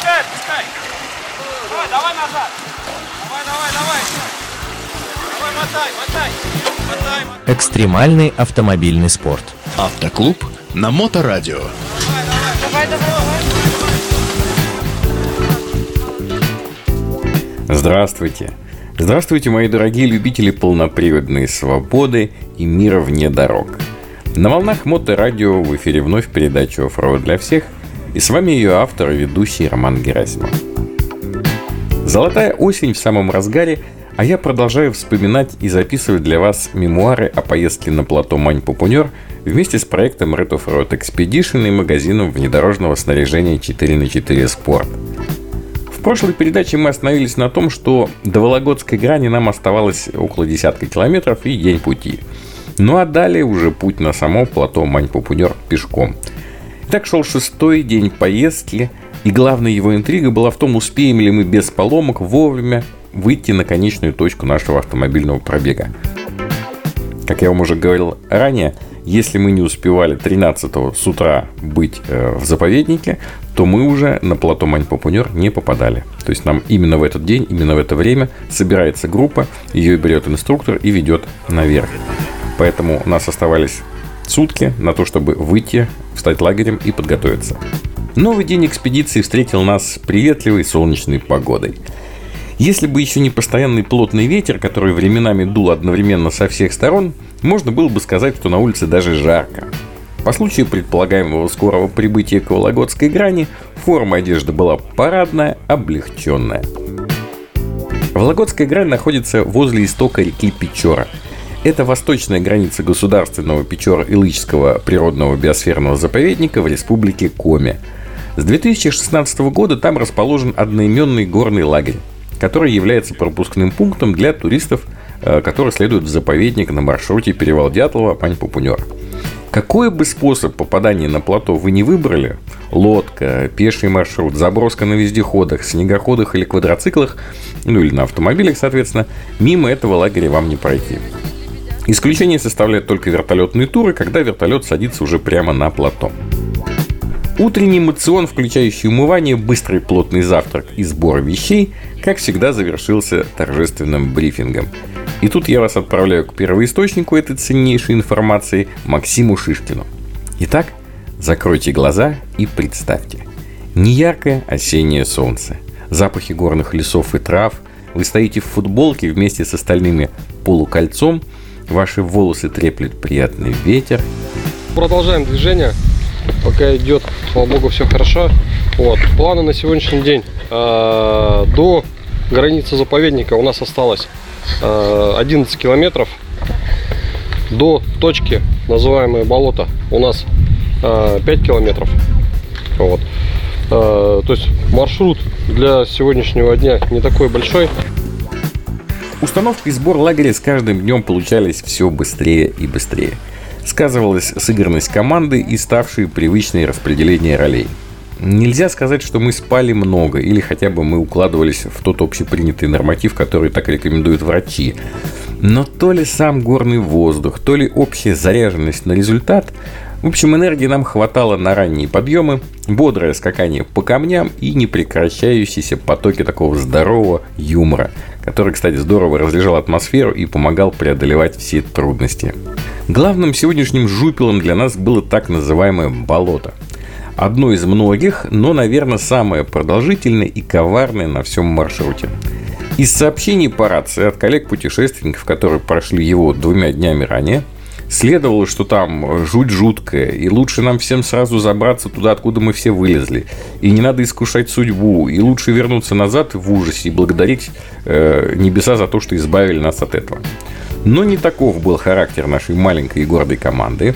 отпускай, отпускай. Давай, давай назад. Давай, давай, давай. Давай, мотай, мотай. Мотай, мотай. Экстремальный автомобильный спорт. Автоклуб на Моторадио. Давай, давай, давай. Здравствуйте! Здравствуйте, мои дорогие любители полноприводной свободы и мира вне дорог. На волнах Моторадио в эфире вновь передача «Оффроуд для всех» и с вами ее автор и ведущий Роман Герасимов. Золотая осень в самом разгаре, а я продолжаю вспоминать и записывать для вас мемуары о поездке на плато Мань-Пупунер вместе с проектом Red Off-Road Expedition и магазином внедорожного снаряжения 4 на 4 Sport – в прошлой передаче мы остановились на том, что до Вологодской грани нам оставалось около десятка километров и день пути. Ну а далее уже путь на само плато Мань-Пупунер пешком. Так шел шестой день поездки, и главная его интрига была в том, успеем ли мы без поломок вовремя выйти на конечную точку нашего автомобильного пробега. Как я вам уже говорил ранее, если мы не успевали 13 с утра быть э, в заповеднике, то мы уже на плато Мань-Попунер не попадали. То есть нам именно в этот день, именно в это время собирается группа, ее берет инструктор и ведет наверх. Поэтому у нас оставались сутки на то, чтобы выйти, встать лагерем и подготовиться. Новый день экспедиции встретил нас приветливой солнечной погодой – если бы еще не постоянный плотный ветер, который временами дул одновременно со всех сторон, можно было бы сказать, что на улице даже жарко. По случаю предполагаемого скорого прибытия к Вологодской грани, форма одежды была парадная, облегченная. Вологодская грань находится возле истока реки Печора. Это восточная граница государственного Печора-Илычского природного биосферного заповедника в республике Коми. С 2016 года там расположен одноименный горный лагерь который является пропускным пунктом для туристов, э, которые следуют в заповедник на маршруте перевал Дятлова Пань-Пупунер. Какой бы способ попадания на плато вы не выбрали, лодка, пеший маршрут, заброска на вездеходах, снегоходах или квадроциклах, ну или на автомобилях, соответственно, мимо этого лагеря вам не пройти. Исключение составляют только вертолетные туры, когда вертолет садится уже прямо на плато. Утренний мацион, включающий умывание, быстрый плотный завтрак и сбор вещей, как всегда, завершился торжественным брифингом. И тут я вас отправляю к первоисточнику этой ценнейшей информации, Максиму Шишкину. Итак, закройте глаза и представьте. Неяркое осеннее солнце, запахи горных лесов и трав, вы стоите в футболке вместе с остальными полукольцом, ваши волосы треплет приятный ветер. Продолжаем движение пока идет, слава богу, все хорошо. Вот. Планы на сегодняшний день. Э, до границы заповедника у нас осталось э, 11 километров. До точки, называемое болото, у нас э, 5 километров. Вот. То есть маршрут для сегодняшнего дня не такой большой. Установка и сбор лагеря с каждым днем получались все быстрее и быстрее сказывалась сыгранность команды и ставшие привычные распределения ролей. Нельзя сказать, что мы спали много, или хотя бы мы укладывались в тот общепринятый норматив, который так рекомендуют врачи. Но то ли сам горный воздух, то ли общая заряженность на результат в общем, энергии нам хватало на ранние подъемы, бодрое скакание по камням и непрекращающиеся потоки такого здорового юмора, который, кстати, здорово разряжал атмосферу и помогал преодолевать все трудности. Главным сегодняшним жупелом для нас было так называемое болото. Одно из многих, но, наверное, самое продолжительное и коварное на всем маршруте. Из сообщений по рации от коллег-путешественников, которые прошли его двумя днями ранее – следовало, что там жуть жуткая, и лучше нам всем сразу забраться туда, откуда мы все вылезли. И не надо искушать судьбу, и лучше вернуться назад в ужасе и благодарить э, небеса за то, что избавили нас от этого. Но не таков был характер нашей маленькой и гордой команды.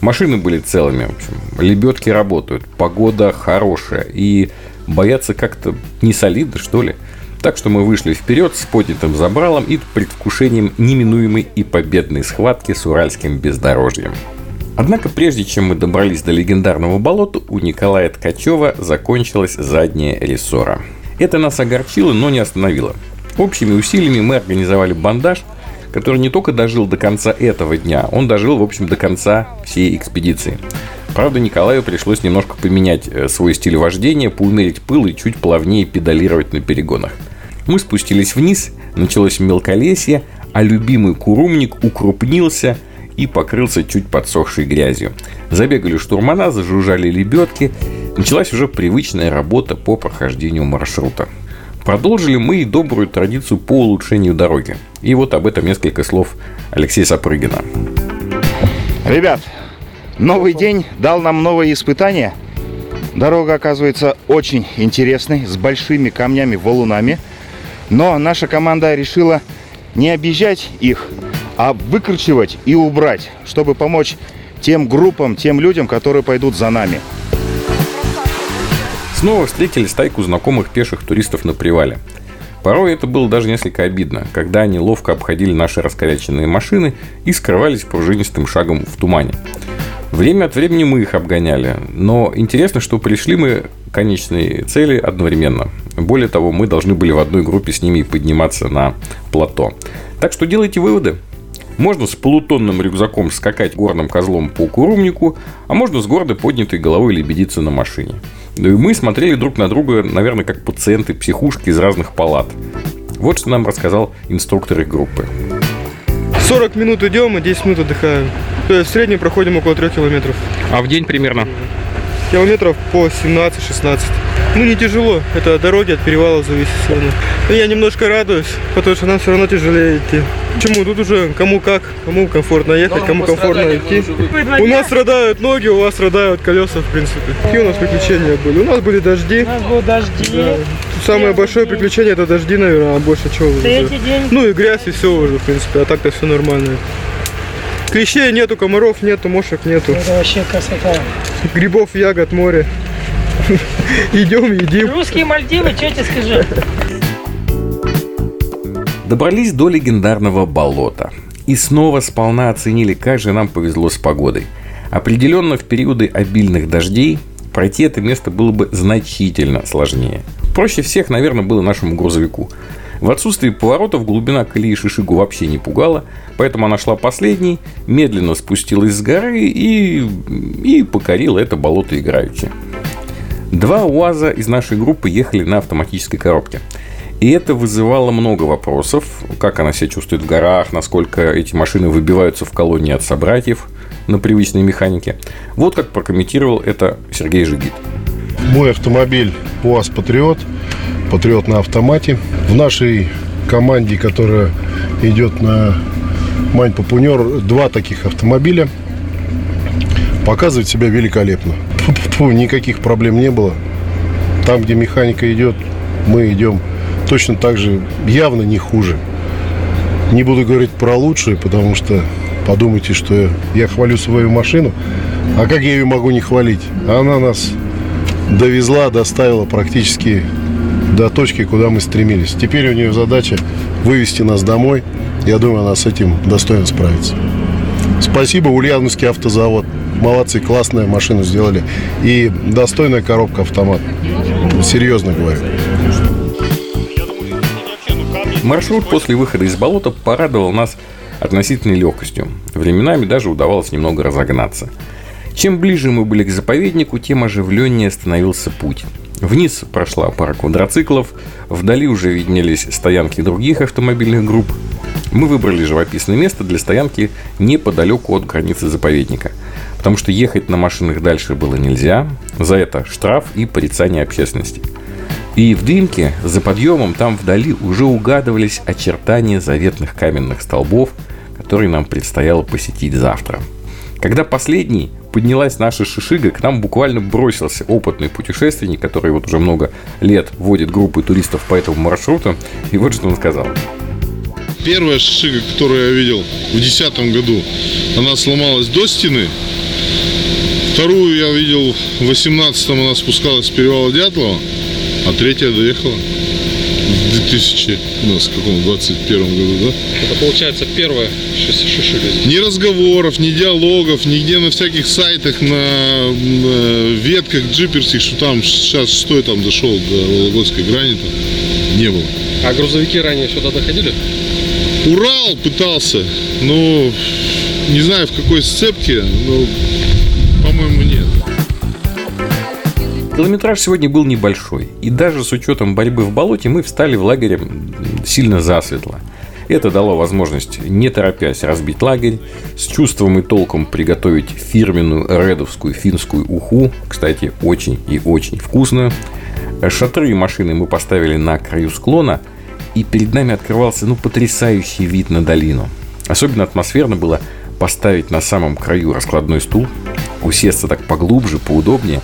Машины были целыми, в общем, лебедки работают, погода хорошая, и бояться как-то не солидно, что ли. Так что мы вышли вперед с поднятым забралом и предвкушением неминуемой и победной схватки с уральским бездорожьем. Однако прежде чем мы добрались до легендарного болота, у Николая Ткачева закончилась задняя рессора. Это нас огорчило, но не остановило. Общими усилиями мы организовали бандаж, который не только дожил до конца этого дня, он дожил, в общем, до конца всей экспедиции. Правда, Николаю пришлось немножко поменять э, свой стиль вождения, поумерить пыл и чуть плавнее педалировать на перегонах. Мы спустились вниз, началось мелколесье, а любимый курумник укрупнился и покрылся чуть подсохшей грязью. Забегали штурмана, зажужжали лебедки. Началась уже привычная работа по прохождению маршрута. Продолжили мы и добрую традицию по улучшению дороги. И вот об этом несколько слов Алексея Сапрыгина. Ребят, новый день дал нам новые испытания. Дорога оказывается очень интересной, с большими камнями, валунами. Но наша команда решила не объезжать их, а выкручивать и убрать, чтобы помочь тем группам, тем людям, которые пойдут за нами. Снова встретили стайку знакомых пеших туристов на привале. Порой это было даже несколько обидно, когда они ловко обходили наши раскоряченные машины и скрывались пружинистым шагом в тумане. Время от времени мы их обгоняли, но интересно, что пришли мы к конечной цели одновременно. Более того, мы должны были в одной группе с ними подниматься на плато. Так что делайте выводы. Можно с полутонным рюкзаком скакать горным козлом по курумнику, а можно с гордо поднятой головой лебедиться на машине. Ну и мы смотрели друг на друга, наверное, как пациенты психушки из разных палат. Вот что нам рассказал инструктор их группы. 40 минут идем и 10 минут отдыхаем. То есть в среднем проходим около 3 километров. А в день примерно? Километров по 17-16. Ну не тяжело, это от дороги, от перевала зависит все равно. Но я немножко радуюсь, потому что нам все равно тяжелее идти. Почему? Тут уже кому как, кому комфортно ехать, кому комфортно идти. У нас страдают ноги, у вас страдают колеса, в принципе. Какие у нас приключения были? У нас были дожди. У нас были дожди. Да. Самое большое приключение это дожди, наверное, а больше чего уже. Третий день. Ну и грязь и все уже, в принципе, а так-то все нормально. Клещей нету, комаров нету, мошек нету. Это вообще красота. Грибов, ягод, море. Идем, едим. Русские Мальдивы, что тебе скажи? Добрались до легендарного болота. И снова сполна оценили, как же нам повезло с погодой. Определенно в периоды обильных дождей пройти это место было бы значительно сложнее. Проще всех, наверное, было нашему грузовику. В отсутствии поворотов глубина колеи Шишигу вообще не пугала, поэтому она шла последней, медленно спустилась с горы и, и покорила это болото играючи. Два УАЗа из нашей группы ехали на автоматической коробке. И это вызывало много вопросов, как она себя чувствует в горах, насколько эти машины выбиваются в колонии от собратьев на привычной механике. Вот как прокомментировал это Сергей Жигит. Мой автомобиль УАЗ Патриот, Патриот на автомате. В нашей команде, которая идет на Мань Папунер, два таких автомобиля. Показывает себя великолепно. Фу, никаких проблем не было. Там, где механика идет, мы идем точно так же, явно не хуже. Не буду говорить про лучшее, потому что подумайте, что я хвалю свою машину. А как я ее могу не хвалить? Она нас довезла, доставила практически до точки, куда мы стремились. Теперь у нее задача вывести нас домой. Я думаю, она с этим достойно справится. Спасибо, Ульяновский автозавод. Молодцы, классная машину сделали. И достойная коробка автомат. Серьезно говорю. Маршрут после выхода из болота порадовал нас относительной легкостью. Временами даже удавалось немного разогнаться. Чем ближе мы были к заповеднику, тем оживленнее становился путь. Вниз прошла пара квадроциклов, вдали уже виднелись стоянки других автомобильных групп. Мы выбрали живописное место для стоянки неподалеку от границы заповедника, потому что ехать на машинах дальше было нельзя, за это штраф и порицание общественности. И в дымке за подъемом там вдали уже угадывались очертания заветных каменных столбов, которые нам предстояло посетить завтра. Когда последний поднялась наша шишига, к нам буквально бросился опытный путешественник, который вот уже много лет водит группы туристов по этому маршруту. И вот что он сказал. Первая шишига, которую я видел в 2010 году, она сломалась до стены. Вторую я видел в 2018 она спускалась с перевала Дятлова, а третья доехала 2000, у нас в каком, 21 году, да? Это получается шишига здесь. Ни разговоров, ни диалогов, нигде на всяких сайтах, на, на ветках джиперских, что там сейчас шестой там дошел до Вологодской грани, там не было. А грузовики ранее сюда доходили? Урал пытался, но не знаю в какой сцепке, но, по-моему, нет. Километраж сегодня был небольшой, и даже с учетом борьбы в болоте мы встали в лагере сильно засветло. Это дало возможность, не торопясь, разбить лагерь, с чувством и толком приготовить фирменную редовскую финскую уху, кстати, очень и очень вкусную. Шатры и машины мы поставили на краю склона, и перед нами открывался ну, потрясающий вид на долину. Особенно атмосферно было поставить на самом краю раскладной стул, усесться так поглубже, поудобнее,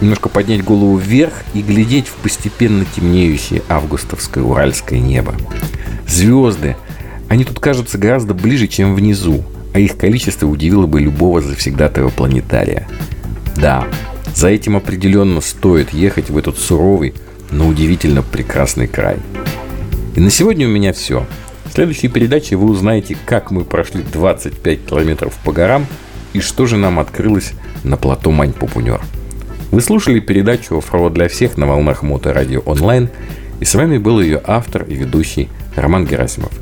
немножко поднять голову вверх и глядеть в постепенно темнеющее августовское уральское небо. Звезды, они тут кажутся гораздо ближе, чем внизу, а их количество удивило бы любого завсегдатого планетария. Да, за этим определенно стоит ехать в этот суровый, но удивительно прекрасный край. И на сегодня у меня все. В следующей передаче вы узнаете, как мы прошли 25 километров по горам и что же нам открылось на плато Мань-Пупунер. Вы слушали передачу «Оффроуд для всех» на волнах Моторадио онлайн, и с вами был ее автор и ведущий Роман Герасимов.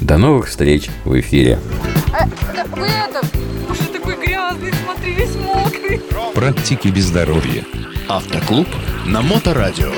До новых встреч в эфире. А, вы это, уже такой грязный, смотри, весь мокрый. Практики без здоровья. Автоклуб на Моторадио.